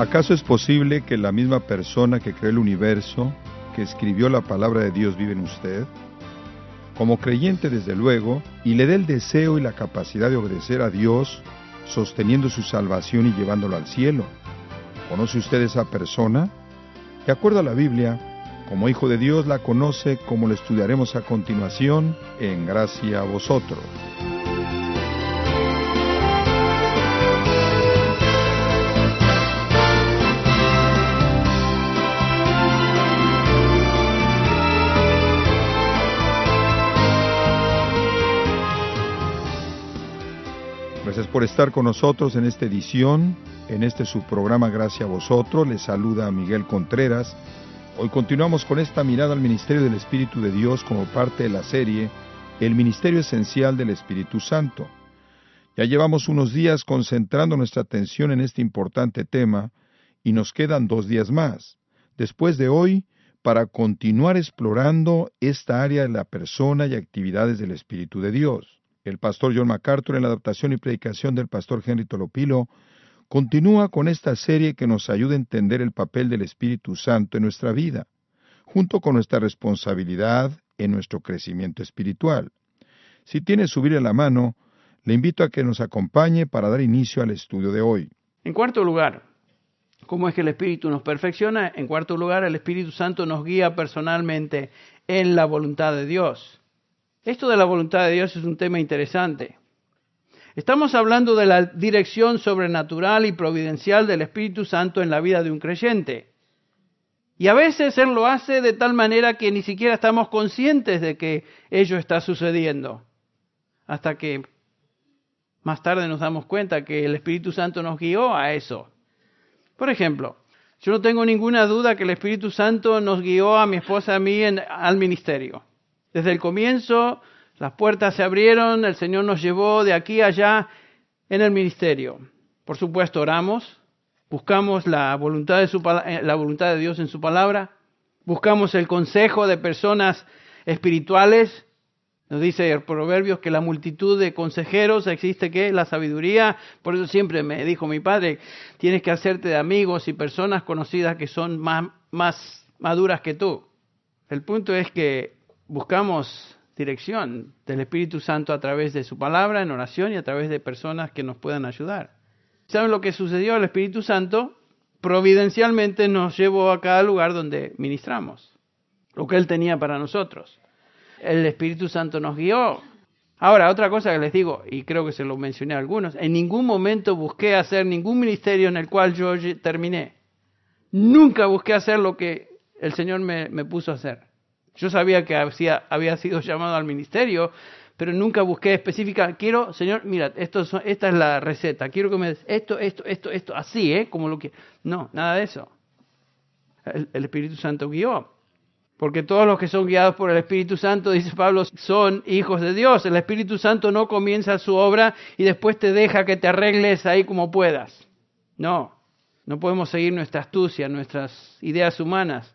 ¿Acaso es posible que la misma persona que creó el universo, que escribió la palabra de Dios, vive en usted? Como creyente, desde luego, y le dé el deseo y la capacidad de obedecer a Dios, sosteniendo su salvación y llevándolo al cielo. ¿Conoce usted esa persona? De acuerdo a la Biblia, como hijo de Dios la conoce como lo estudiaremos a continuación en Gracia a vosotros. Gracias por estar con nosotros en esta edición, en este subprograma Gracias a vosotros. Les saluda Miguel Contreras. Hoy continuamos con esta mirada al ministerio del Espíritu de Dios como parte de la serie El Ministerio Esencial del Espíritu Santo. Ya llevamos unos días concentrando nuestra atención en este importante tema y nos quedan dos días más, después de hoy, para continuar explorando esta área de la persona y actividades del Espíritu de Dios. El pastor John MacArthur en la adaptación y predicación del pastor Henry Tolopilo continúa con esta serie que nos ayuda a entender el papel del Espíritu Santo en nuestra vida, junto con nuestra responsabilidad en nuestro crecimiento espiritual. Si tiene su en la mano, le invito a que nos acompañe para dar inicio al estudio de hoy. En cuarto lugar, ¿cómo es que el Espíritu nos perfecciona? En cuarto lugar, el Espíritu Santo nos guía personalmente en la voluntad de Dios. Esto de la voluntad de Dios es un tema interesante. Estamos hablando de la dirección sobrenatural y providencial del Espíritu Santo en la vida de un creyente. Y a veces Él lo hace de tal manera que ni siquiera estamos conscientes de que ello está sucediendo. Hasta que más tarde nos damos cuenta que el Espíritu Santo nos guió a eso. Por ejemplo, yo no tengo ninguna duda que el Espíritu Santo nos guió a mi esposa y a mí al ministerio. Desde el comienzo, las puertas se abrieron, el Señor nos llevó de aquí a allá en el ministerio. Por supuesto, oramos, buscamos la voluntad de, su, eh, de Dios en su palabra, buscamos el consejo de personas espirituales. Nos dice el Proverbios que la multitud de consejeros existe que la sabiduría. Por eso siempre me dijo mi padre, tienes que hacerte de amigos y personas conocidas que son más, más maduras que tú. El punto es que buscamos dirección del Espíritu Santo a través de su palabra, en oración y a través de personas que nos puedan ayudar. ¿Saben lo que sucedió? El Espíritu Santo providencialmente nos llevó a cada lugar donde ministramos, lo que Él tenía para nosotros. El Espíritu Santo nos guió. Ahora, otra cosa que les digo, y creo que se lo mencioné a algunos, en ningún momento busqué hacer ningún ministerio en el cual yo terminé. Nunca busqué hacer lo que el Señor me, me puso a hacer. Yo sabía que había, sido llamado al ministerio, pero nunca busqué específica. Quiero, Señor, mira, esto, esta es la receta. Quiero que me des esto, esto, esto, esto, así, ¿eh? Como lo que. No, nada de eso. El, el Espíritu Santo guió. Porque todos los que son guiados por el Espíritu Santo, dice Pablo, son hijos de Dios. El Espíritu Santo no comienza su obra y después te deja que te arregles ahí como puedas. No, no podemos seguir nuestra astucia, nuestras ideas humanas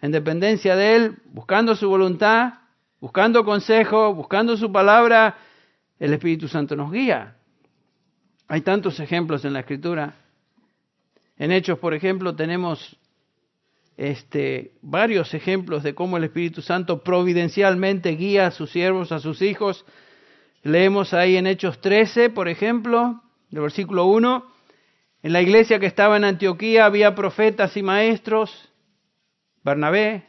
en dependencia de Él, buscando su voluntad, buscando consejo, buscando su palabra, el Espíritu Santo nos guía. Hay tantos ejemplos en la Escritura. En Hechos, por ejemplo, tenemos este, varios ejemplos de cómo el Espíritu Santo providencialmente guía a sus siervos, a sus hijos. Leemos ahí en Hechos 13, por ejemplo, el versículo 1. En la iglesia que estaba en Antioquía había profetas y maestros. Bernabé,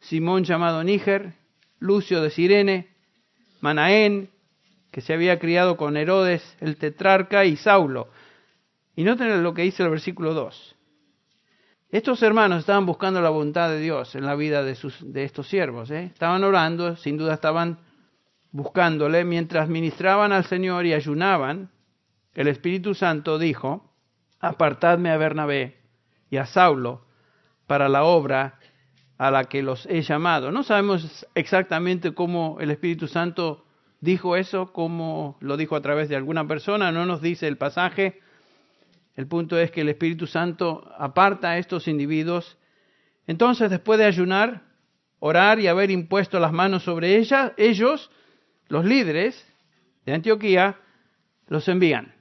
Simón llamado Níger, Lucio de Sirene, Manaén, que se había criado con Herodes el tetrarca, y Saulo. Y noten lo que dice el versículo 2. Estos hermanos estaban buscando la voluntad de Dios en la vida de, sus, de estos siervos. ¿eh? Estaban orando, sin duda estaban buscándole. Mientras ministraban al Señor y ayunaban, el Espíritu Santo dijo, apartadme a Bernabé y a Saulo para la obra a la que los he llamado. No sabemos exactamente cómo el Espíritu Santo dijo eso, cómo lo dijo a través de alguna persona, no nos dice el pasaje. El punto es que el Espíritu Santo aparta a estos individuos. Entonces, después de ayunar, orar y haber impuesto las manos sobre ella, ellos, los líderes de Antioquía, los envían.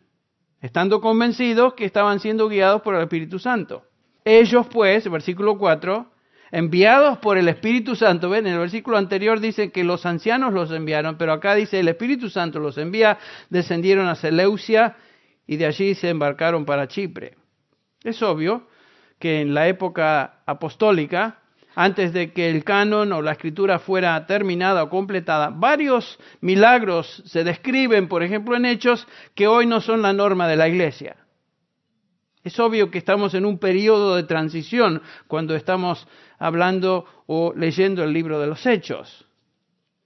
estando convencidos que estaban siendo guiados por el Espíritu Santo. Ellos pues, versículo 4, enviados por el Espíritu Santo, ven, en el versículo anterior dice que los ancianos los enviaron, pero acá dice el Espíritu Santo los envía, descendieron a Seleucia y de allí se embarcaron para Chipre. Es obvio que en la época apostólica, antes de que el canon o la escritura fuera terminada o completada, varios milagros se describen, por ejemplo, en hechos que hoy no son la norma de la iglesia. Es obvio que estamos en un periodo de transición cuando estamos hablando o leyendo el libro de los hechos.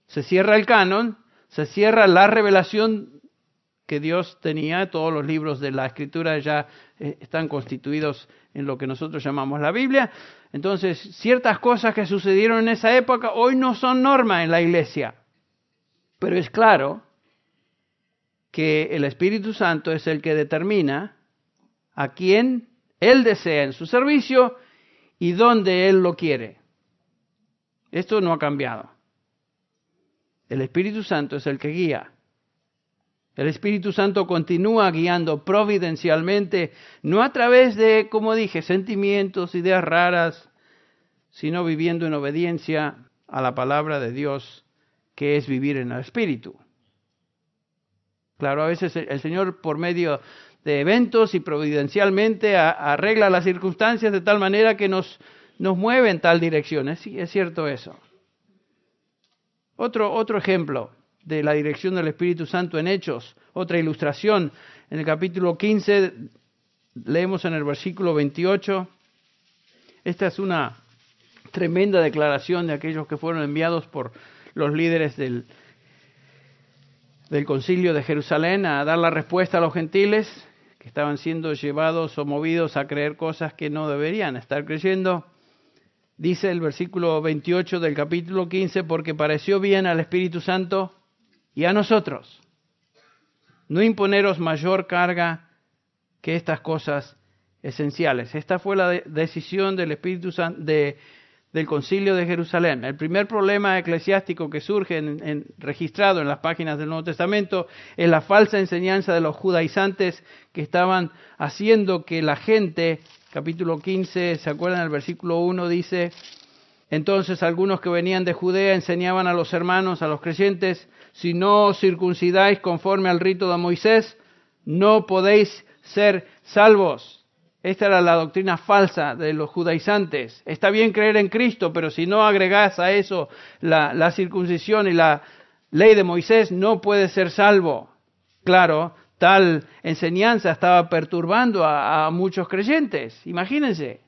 Se cierra el canon, se cierra la revelación que Dios tenía, todos los libros de la escritura ya eh, están constituidos en lo que nosotros llamamos la Biblia. Entonces, ciertas cosas que sucedieron en esa época hoy no son norma en la iglesia. Pero es claro que el Espíritu Santo es el que determina a quién Él desea en su servicio y dónde Él lo quiere. Esto no ha cambiado. El Espíritu Santo es el que guía. El Espíritu Santo continúa guiando providencialmente, no a través de, como dije, sentimientos, ideas raras, sino viviendo en obediencia a la palabra de Dios, que es vivir en el Espíritu. Claro, a veces el Señor por medio de eventos y providencialmente arregla las circunstancias de tal manera que nos, nos mueve en tal dirección. Sí, es cierto eso. Otro, otro ejemplo de la dirección del Espíritu Santo en Hechos, otra ilustración. En el capítulo 15 leemos en el versículo 28. Esta es una tremenda declaración de aquellos que fueron enviados por los líderes del, del concilio de Jerusalén a dar la respuesta a los gentiles que estaban siendo llevados o movidos a creer cosas que no deberían estar creyendo. Dice el versículo 28 del capítulo 15, porque pareció bien al Espíritu Santo y a nosotros no imponeros mayor carga que estas cosas esenciales. Esta fue la decisión del Espíritu Santo de del concilio de Jerusalén. El primer problema eclesiástico que surge en, registrado en las páginas del Nuevo Testamento es la falsa enseñanza de los judaizantes que estaban haciendo que la gente, capítulo 15, ¿se acuerdan? El versículo 1 dice, entonces algunos que venían de Judea enseñaban a los hermanos, a los creyentes, si no os circuncidáis conforme al rito de Moisés, no podéis ser salvos. Esta era la doctrina falsa de los judaizantes. Está bien creer en Cristo, pero si no agregás a eso la, circuncisión y la ley de Moisés, no puede ser salvo. Claro, tal enseñanza estaba perturbando a, a muchos creyentes. Imagínense,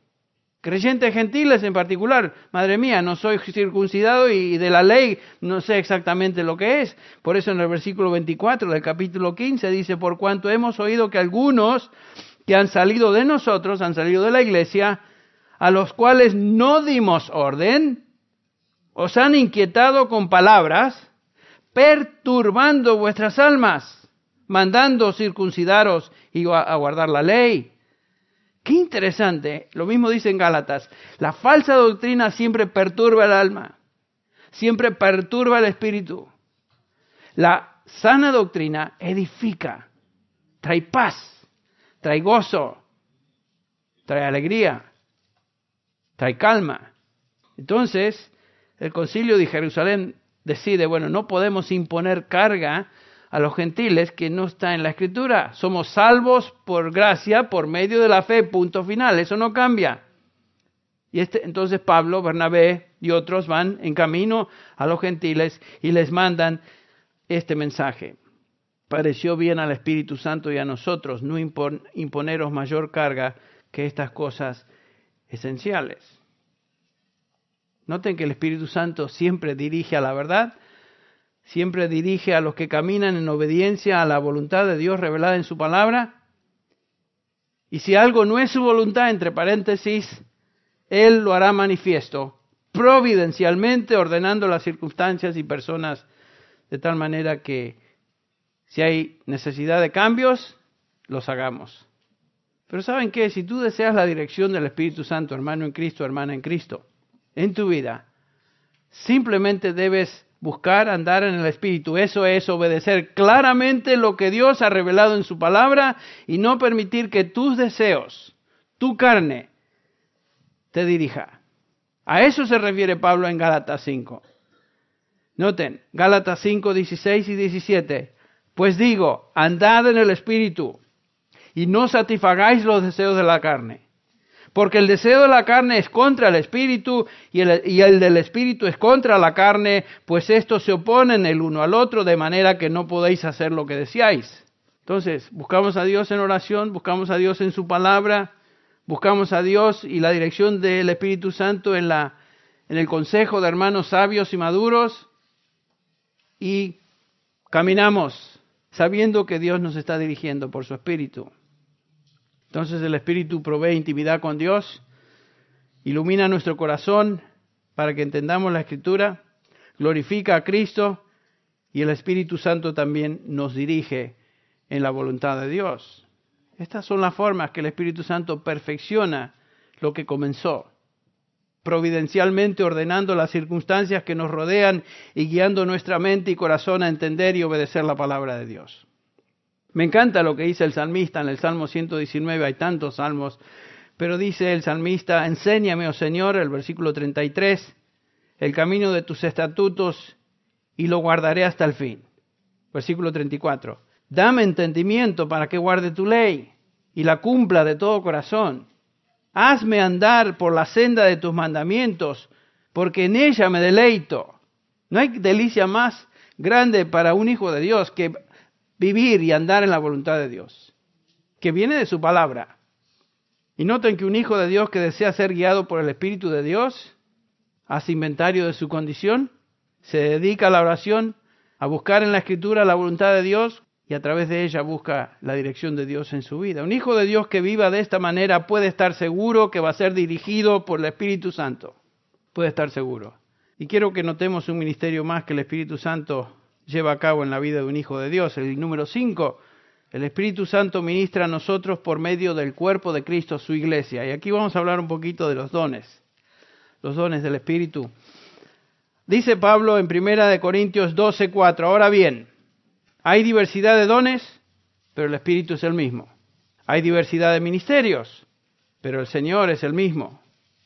creyentes gentiles en particular. Madre mía, no soy circuncidado y de la ley no sé exactamente lo que es. Por eso en el versículo 24 del capítulo 15 dice, por cuanto hemos oído que algunos que han salido de nosotros, han salido de la iglesia, a los cuales no dimos orden, os han inquietado con palabras, perturbando vuestras almas, mandando circuncidaros y a guardar la ley. Qué interesante, lo mismo dice en Gálatas, la falsa doctrina siempre perturba el alma, siempre perturba el espíritu. La sana doctrina edifica, trae paz, trae gozo, trae alegría, trae calma. Entonces, el concilio de Jerusalén decide, bueno, no podemos imponer carga a los gentiles que no está en la escritura. Somos salvos por gracia, por medio de la fe, punto final. Eso no cambia. Y este, entonces Pablo, Bernabé y otros van en camino a los gentiles y les mandan este mensaje pareció bien al Espíritu Santo y a nosotros no imponeros mayor carga que estas cosas esenciales. Noten que el Espíritu Santo siempre dirige a la verdad, siempre dirige a los que caminan en obediencia a la voluntad de Dios revelada en su palabra. Y si algo no es su voluntad, entre paréntesis, Él lo hará manifiesto, providencialmente ordenando las circunstancias y personas de tal manera que si hay necesidad de cambios, los hagamos. Pero ¿saben qué? Si tú deseas la dirección del Espíritu Santo, hermano en Cristo, hermana en Cristo, en tu vida, simplemente debes buscar andar en el Espíritu. Eso es obedecer claramente lo que Dios ha revelado en su palabra y no permitir que tus deseos, tu carne, te dirija. A eso se refiere Pablo en Gálatas 5. Noten, Gálatas 5, 16 y 17. Pues digo, andad en el Espíritu y no satisfagáis los deseos de la carne. Porque el deseo de la carne es contra el espíritu y el, del espíritu es contra la carne, pues estos se oponen el uno al otro de manera que no podéis hacer lo que deseáis. Entonces, buscamos a Dios en oración, buscamos a Dios en su palabra, buscamos a Dios y la dirección del Espíritu Santo en, la, en el consejo de hermanos sabios y maduros y caminamos sabiendo que Dios nos está dirigiendo por su Espíritu. Entonces el Espíritu provee intimidad con Dios, ilumina nuestro corazón para que entendamos la Escritura, glorifica a Cristo y el Espíritu Santo también nos dirige en la voluntad de Dios. Estas son las formas que el Espíritu Santo perfecciona lo que comenzó, providencialmente ordenando las circunstancias que nos rodean y guiando nuestra mente y corazón a entender y obedecer la palabra de Dios. Me encanta lo que dice el salmista en el Salmo 119, hay tantos salmos, pero dice el salmista, enséñame, oh Señor, el versículo 33, el camino de tus estatutos y lo guardaré hasta el fin. Versículo 34, dame entendimiento para que guarde tu ley y la cumpla de todo corazón. Hazme andar por la senda de tus mandamientos, porque en ella me deleito. No hay delicia más grande para un hijo de Dios que vivir y andar en la voluntad de Dios, que viene de su palabra. Y noten que un hijo de Dios que desea ser guiado por el Espíritu de Dios, hace inventario de su condición, se dedica a la oración, a buscar en la Escritura la voluntad de Dios y a través de ella busca la dirección de Dios en su vida. Un hijo de Dios que viva de esta manera puede estar seguro que va a ser dirigido por el Espíritu Santo. Puede estar seguro. Y quiero que notemos un ministerio más que el Espíritu Santo lleva a cabo en la vida de un hijo de Dios. El número cinco, el Espíritu Santo ministra a nosotros por medio del cuerpo de Cristo, su iglesia. Y aquí vamos a hablar un poquito de los dones, los dones del Espíritu. Dice Pablo en Primera de Corintios 12, 4, ahora bien, hay diversidad de dones, pero el Espíritu es el mismo. Hay diversidad de ministerios, pero el Señor es el mismo.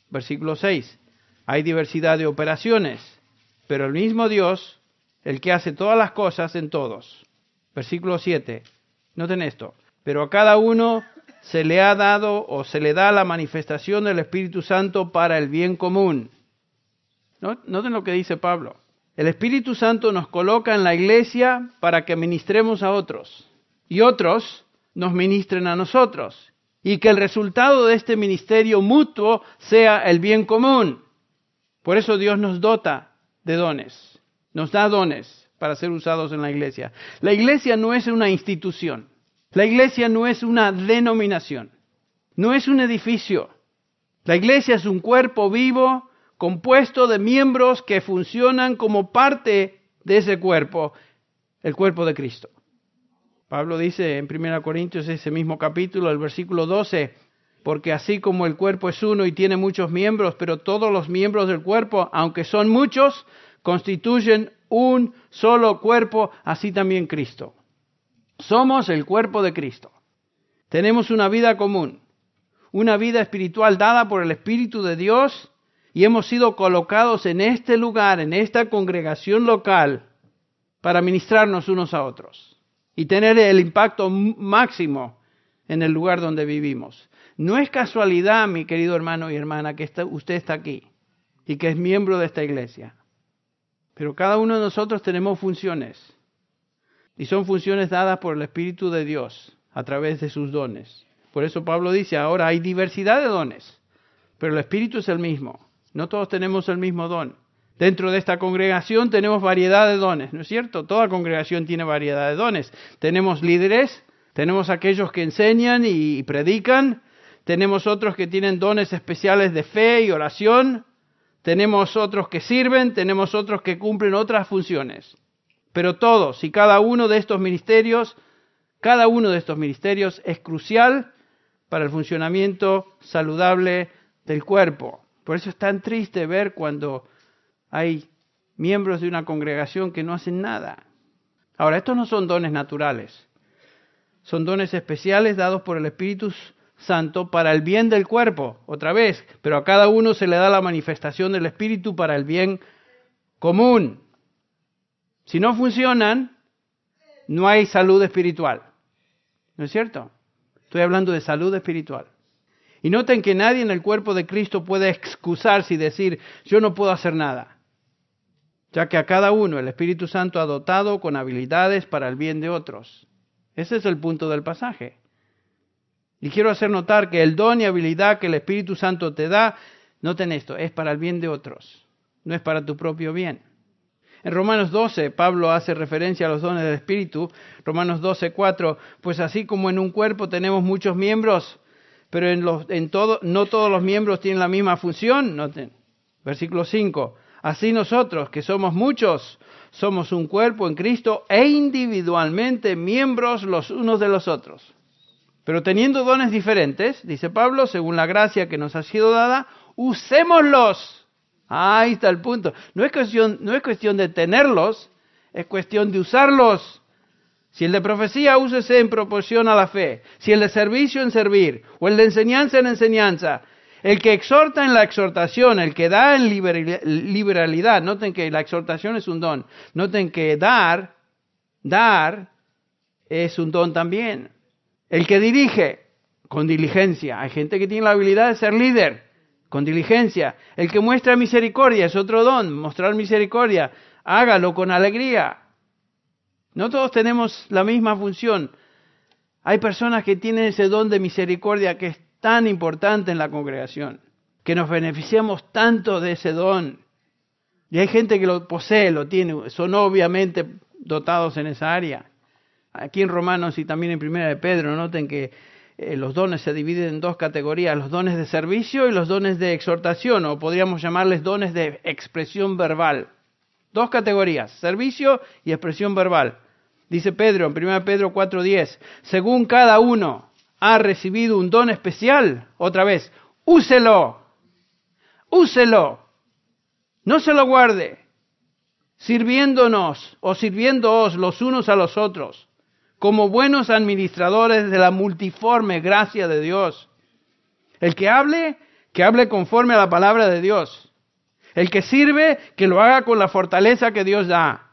Versículo 6, hay diversidad de operaciones, pero el mismo Dios el que hace todas las cosas en todos. Versículo 7. Noten esto. Pero a cada uno se le ha dado o se le da la manifestación del Espíritu Santo para el bien común. Noten lo que dice Pablo. El Espíritu Santo nos coloca en la iglesia para que ministremos a otros y otros nos ministren a nosotros y que el resultado de este ministerio mutuo sea el bien común. Por eso Dios nos dota de dones nos da dones para ser usados en la iglesia. La iglesia no es una institución, la iglesia no es una denominación, no es un edificio. La iglesia es un cuerpo vivo compuesto de miembros que funcionan como parte de ese cuerpo, el cuerpo de Cristo. Pablo dice en 1 Corintios, ese mismo capítulo, el versículo 12, porque así como el cuerpo es uno y tiene muchos miembros, pero todos los miembros del cuerpo, aunque son muchos, constituyen un solo cuerpo, así también Cristo. Somos el cuerpo de Cristo. Tenemos una vida común, una vida espiritual dada por el Espíritu de Dios y hemos sido colocados en este lugar, en esta congregación local, para ministrarnos unos a otros y tener el impacto máximo en el lugar donde vivimos. No es casualidad, mi querido hermano y hermana, que usted está aquí y que es miembro de esta iglesia. Pero cada uno de nosotros tenemos funciones. Y son funciones dadas por el Espíritu de Dios a través de sus dones. Por eso Pablo dice, ahora hay diversidad de dones, pero el Espíritu es el mismo. No todos tenemos el mismo don. Dentro de esta congregación tenemos variedad de dones, ¿no es cierto? Toda congregación tiene variedad de dones. Tenemos líderes, tenemos aquellos que enseñan y predican, tenemos otros que tienen dones especiales de fe y oración, tenemos otros que sirven, tenemos otros que cumplen otras funciones. Pero todos y cada uno de estos ministerios, cada uno de estos ministerios es crucial para el funcionamiento saludable del cuerpo. Por eso es tan triste ver cuando hay miembros de una congregación que no hacen nada. Ahora, estos no son dones naturales, son dones especiales dados por el Espíritu Santo para el bien del cuerpo, otra vez, pero a cada uno se le da la manifestación del Espíritu para el bien común. Si no funcionan, no hay salud espiritual. ¿No es cierto? Estoy hablando de salud espiritual. Y noten que nadie en el cuerpo de Cristo puede excusarse y decir, yo no puedo hacer nada, ya que a cada uno el Espíritu Santo ha dotado con habilidades para el bien de otros. Ese es el punto del pasaje. Y quiero hacer notar que el don y habilidad que el Espíritu Santo te da, noten esto, es para el bien de otros, no es para tu propio bien. En Romanos 12, Pablo hace referencia a los dones del Espíritu. Romanos 12, 4, pues así como en un cuerpo tenemos muchos miembros, pero en, los, en todo, no todos los miembros tienen la misma función. Noten. Versículo 5, así nosotros, que somos muchos, somos un cuerpo en Cristo e individualmente miembros los unos de los otros. Pero teniendo dones diferentes, dice Pablo, según la gracia que nos ha sido dada, usémoslos. Ahí está el punto. No es cuestión, no es cuestión de tenerlos, es cuestión de usarlos. Si el de profecía, úsese en proporción a la fe. Si el de servicio, en servir. O el de enseñanza, en enseñanza. El que exhorta en la exhortación, el que da en liberalidad. Noten que la exhortación es un don. Noten que dar, dar es un don también. El que dirige, con diligencia. Hay gente que tiene la habilidad de ser líder, con diligencia. El que muestra misericordia es otro don, mostrar misericordia. Hágalo con alegría. No todos tenemos la misma función. Hay personas que tienen ese don de misericordia que es tan importante en la congregación, que nos beneficiamos tanto de ese don. Y hay gente que lo posee, lo tiene, son obviamente dotados en esa área. Aquí en Romanos y también en Primera de Pedro, noten que eh, los dones se dividen en dos categorías, los dones de servicio y los dones de exhortación, o podríamos llamarles dones de expresión verbal. Dos categorías, servicio y expresión verbal. Dice Pedro en 1 Pedro 4:10, según cada uno ha recibido un don especial, otra vez, úselo, úselo, no se lo guarde, sirviéndonos o sirviéndoos los unos a los otros como buenos administradores de la multiforme gracia de Dios. El que hable, que hable conforme a la palabra de Dios. El que sirve, que lo haga con la fortaleza que Dios da,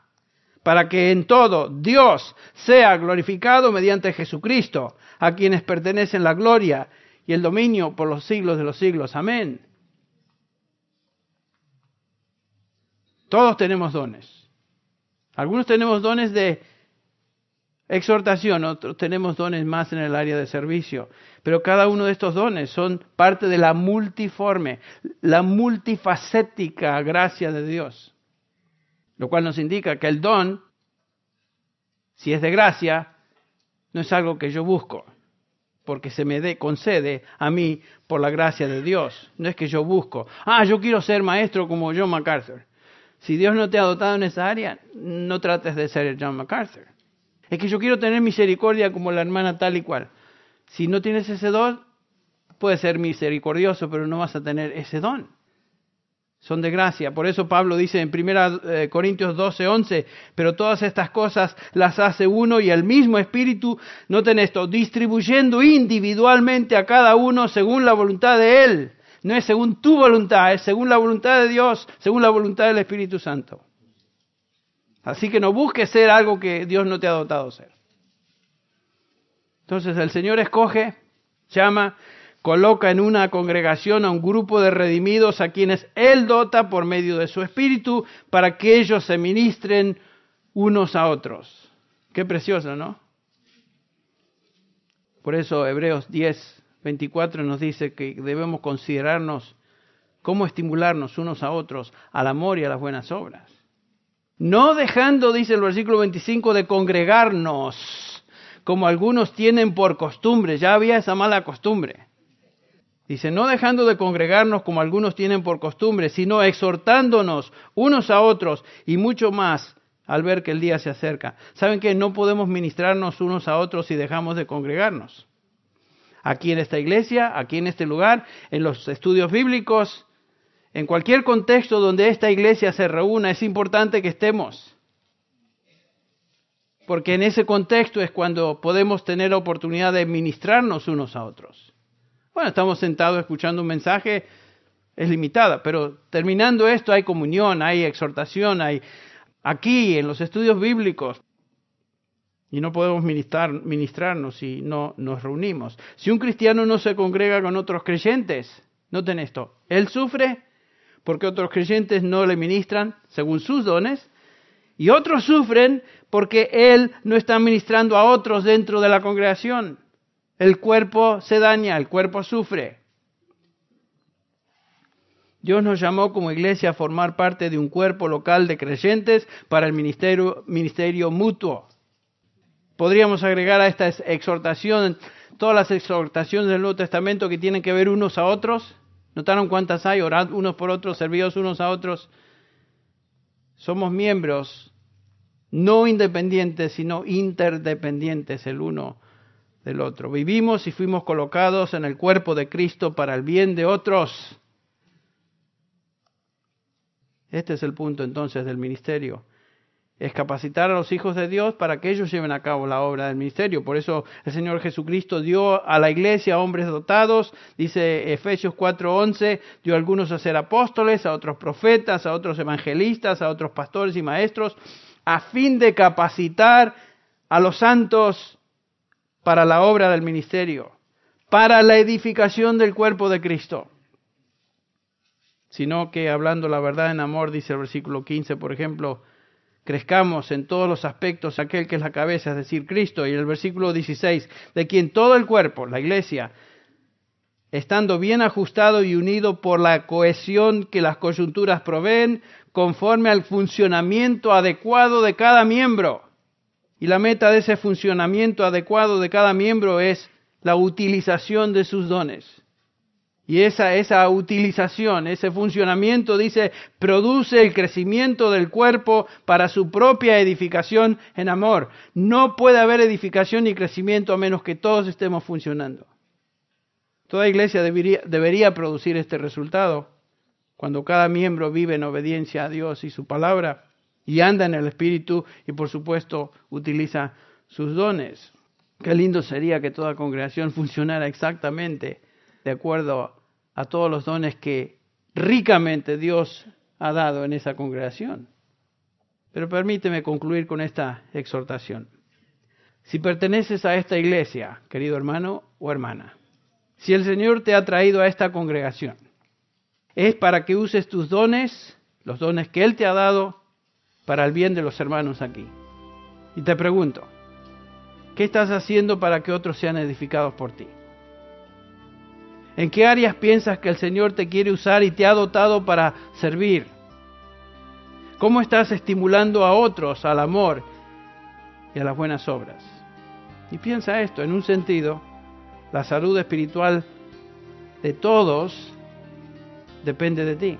para que en todo Dios sea glorificado mediante Jesucristo, a quienes pertenecen la gloria y el dominio por los siglos de los siglos. Amén. Todos tenemos dones. Algunos tenemos dones de exhortación, otros tenemos dones más en el área de servicio, pero cada uno de estos dones son parte de la multiforme, la multifacética gracia de Dios, lo cual nos indica que el don, si es de gracia, no es algo que yo busco, porque se me dé, concede a mí por la gracia de Dios, no es que yo busco, ah, yo quiero ser maestro como John MacArthur. Si Dios no te ha dotado en esa área, no trates de ser John MacArthur. Es que yo quiero tener misericordia como la hermana tal y cual. Si no tienes ese don, puedes ser misericordioso, pero no vas a tener ese don. Son de gracia. Por eso Pablo dice en 1 eh, Corintios 12, 11, pero todas estas cosas las hace uno y el mismo Espíritu, noten esto, distribuyendo individualmente a cada uno según la voluntad de Él. No es según tu voluntad, es según la voluntad de Dios, según la voluntad del Espíritu Santo. Así que no busques ser algo que Dios no te ha dotado ser. Entonces el Señor escoge, llama, coloca en una congregación a un grupo de redimidos a quienes Él dota por medio de su Espíritu para que ellos se ministren unos a otros. Qué precioso, ¿no? Por eso Hebreos 10, 24 nos dice que debemos considerarnos cómo estimularnos unos a otros al amor y a las buenas obras. No dejando, dice el versículo 25, de congregarnos, como algunos tienen por costumbre. Ya había esa mala costumbre. Dice, no dejando de congregarnos como algunos tienen por costumbre, sino exhortándonos unos a otros y mucho más al ver que el día se acerca. ¿Saben que no podemos ministrarnos unos a otros si dejamos de congregarnos? Aquí en esta iglesia, aquí en este lugar, en los estudios bíblicos, En cualquier contexto donde esta iglesia se reúna, es importante que estemos. Porque en ese contexto es cuando podemos tener la oportunidad de ministrarnos unos a otros. Bueno, estamos sentados escuchando un mensaje, es limitada, pero terminando esto hay comunión, hay exhortación, hay aquí en los estudios bíblicos. Y no podemos ministrar, ministrarnos si no nos reunimos. Si un cristiano no se congrega con otros creyentes, noten esto, él sufre porque otros creyentes no le ministran según sus dones, y otros sufren porque él no está ministrando a otros dentro de la congregación. El cuerpo se daña, el cuerpo sufre. Dios nos llamó como iglesia a formar parte de un cuerpo local de creyentes para el ministerio, ministerio mutuo. Podríamos agregar a esta exhortación todas las exhortaciones del Nuevo Testamento que tienen que ver unos a otros. ¿Notaron cuántas hay? Orad unos por otros, servidos unos a otros. Somos miembros no independientes, sino interdependientes el uno del otro. Vivimos y fuimos colocados en el cuerpo de Cristo para el bien de otros. Este es el punto entonces del ministerio es capacitar a los hijos de Dios para que ellos lleven a cabo la obra del ministerio. Por eso el Señor Jesucristo dio a la iglesia hombres dotados, dice Efesios 4:11, dio a algunos a ser apóstoles, a otros profetas, a otros evangelistas, a otros pastores y maestros, a fin de capacitar a los santos para la obra del ministerio, para la edificación del cuerpo de Cristo. Sino que hablando la verdad en amor, dice el versículo 15, por ejemplo, crezcamos en todos los aspectos aquel que es la cabeza, es decir, Cristo. Y el versículo 16, de quien todo el cuerpo, la iglesia, estando bien ajustado y unido por la cohesión que las coyunturas proveen, conforme al funcionamiento adecuado de cada miembro. Y la meta de ese funcionamiento adecuado de cada miembro es la utilización de sus dones. Y esa, esa utilización, ese funcionamiento, dice, produce el crecimiento del cuerpo para su propia edificación en amor. No puede haber edificación ni crecimiento a menos que todos estemos funcionando. Toda iglesia debería, debería producir este resultado cuando cada miembro vive en obediencia a Dios y su palabra y anda en el Espíritu y por supuesto utiliza sus dones. Qué lindo sería que toda congregación funcionara exactamente de acuerdo a todos los dones que ricamente Dios ha dado en esa congregación. Pero permíteme concluir con esta exhortación. Si perteneces a esta iglesia, querido hermano o hermana, si el Señor te ha traído a esta congregación, es para que uses tus dones, los dones que Él te ha dado, para el bien de los hermanos aquí. Y te pregunto, ¿qué estás haciendo para que otros sean edificados por ti? ¿En qué áreas piensas que el Señor te quiere usar y te ha dotado para servir? ¿Cómo estás estimulando a otros al amor y a las buenas obras? Y piensa esto, en un sentido, la salud espiritual de todos depende de ti.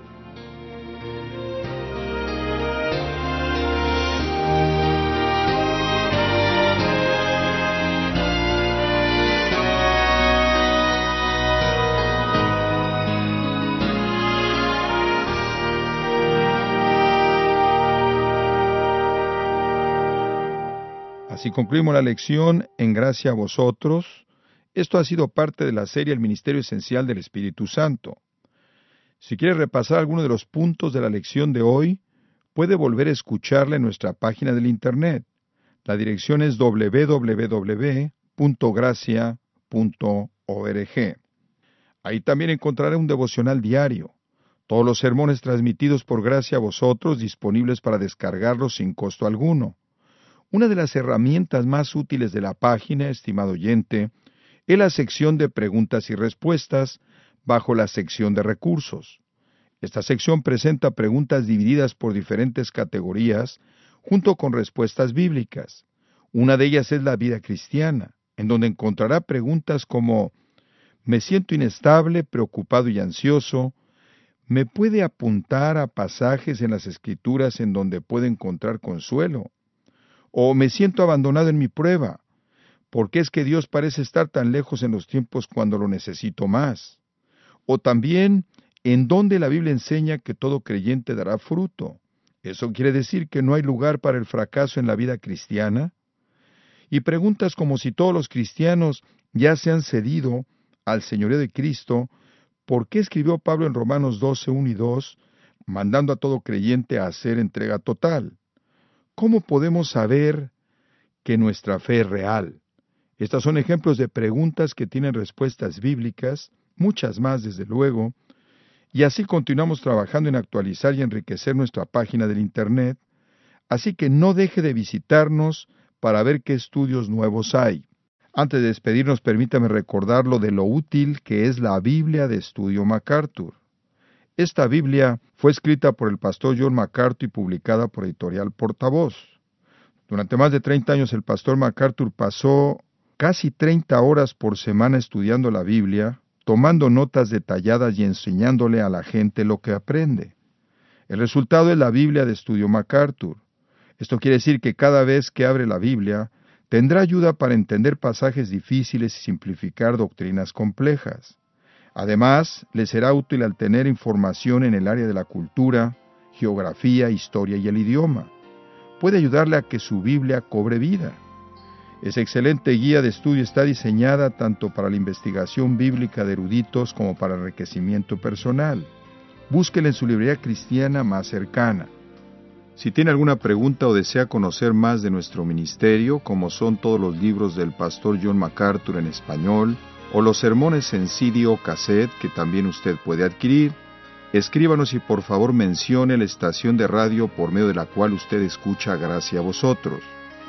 Así concluimos la lección en gracia a vosotros. Esto ha sido parte de la serie El Ministerio Esencial del Espíritu Santo. Si quiere repasar alguno de los puntos de la lección de hoy, puede volver a escucharla en nuestra página del Internet. La dirección es www.gracia.org. Ahí también encontrará un devocional diario, todos los sermones transmitidos por gracia a vosotros disponibles para descargarlos sin costo alguno. Una de las herramientas más útiles de la página, estimado oyente, es la sección de preguntas y respuestas bajo la sección de recursos. Esta sección presenta preguntas divididas por diferentes categorías junto con respuestas bíblicas. Una de ellas es la vida cristiana, en donde encontrará preguntas como me siento inestable, preocupado y ansioso, ¿me puede apuntar a pasajes en las escrituras en donde puede encontrar consuelo? O me siento abandonado en mi prueba, porque es que Dios parece estar tan lejos en los tiempos cuando lo necesito más. O también, en donde la Biblia enseña que todo creyente dará fruto. ¿Eso quiere decir que no hay lugar para el fracaso en la vida cristiana? Y preguntas como si todos los cristianos ya se han cedido al señorío de Cristo, ¿por qué escribió Pablo en Romanos 12, 1 y 2, mandando a todo creyente a hacer entrega total? ¿Cómo podemos saber que nuestra fe es real? Estas son ejemplos de preguntas que tienen respuestas bíblicas, muchas más desde luego, y así continuamos trabajando en actualizar y enriquecer nuestra página del Internet, así que no deje de visitarnos para ver qué estudios nuevos hay. Antes de despedirnos, permítame recordarlo de lo útil que es la Biblia de Estudio MacArthur. Esta Biblia fue escrita por el pastor John MacArthur y publicada por Editorial Portavoz. Durante más de 30 años el pastor MacArthur pasó casi 30 horas por semana estudiando la Biblia, tomando notas detalladas y enseñándole a la gente lo que aprende. El resultado es la Biblia de estudio MacArthur. Esto quiere decir que cada vez que abre la Biblia, tendrá ayuda para entender pasajes difíciles y simplificar doctrinas complejas. Además, le será útil al tener información en el área de la cultura, geografía, historia y el idioma. Puede ayudarle a que su Biblia cobre vida. Esa excelente guía de estudio está diseñada tanto para la investigación bíblica de eruditos como para enriquecimiento personal. Búsquela en su librería cristiana más cercana. Si tiene alguna pregunta o desea conocer más de nuestro ministerio, como son todos los libros del pastor John MacArthur en español, o los sermones en CD o cassette que también usted puede adquirir, escríbanos y por favor mencione la estación de radio por medio de la cual usted escucha Gracias a vosotros.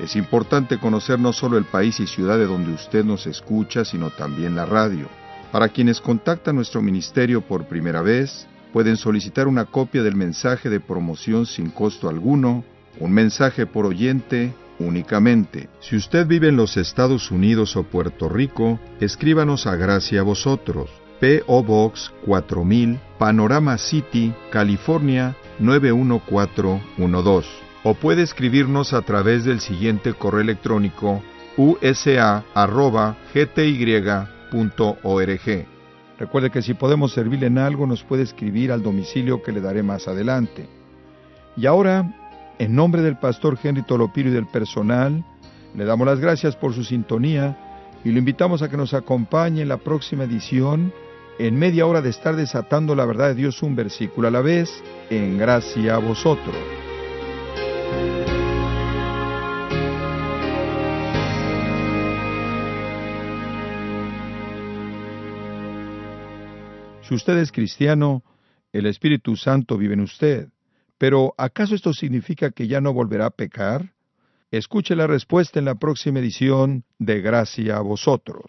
Es importante conocer no solo el país y ciudad de donde usted nos escucha, sino también la radio. Para quienes contactan nuestro ministerio por primera vez, pueden solicitar una copia del mensaje de promoción sin costo alguno, un mensaje por oyente únicamente. Si usted vive en los Estados Unidos o Puerto Rico, escríbanos a Gracia vosotros. P.O. Box 4000, Panorama City, California 91412 o puede escribirnos a través del siguiente correo electrónico usa.gty.org. Recuerde que si podemos servirle en algo nos puede escribir al domicilio que le daré más adelante. Y ahora, en nombre del pastor Henry Tolopiro y del personal, le damos las gracias por su sintonía y lo invitamos a que nos acompañe en la próxima edición en media hora de estar desatando la verdad de Dios un versículo a la vez, en gracia a vosotros. Si usted es cristiano, el Espíritu Santo vive en usted. Pero ¿acaso esto significa que ya no volverá a pecar? Escuche la respuesta en la próxima edición de Gracia a vosotros.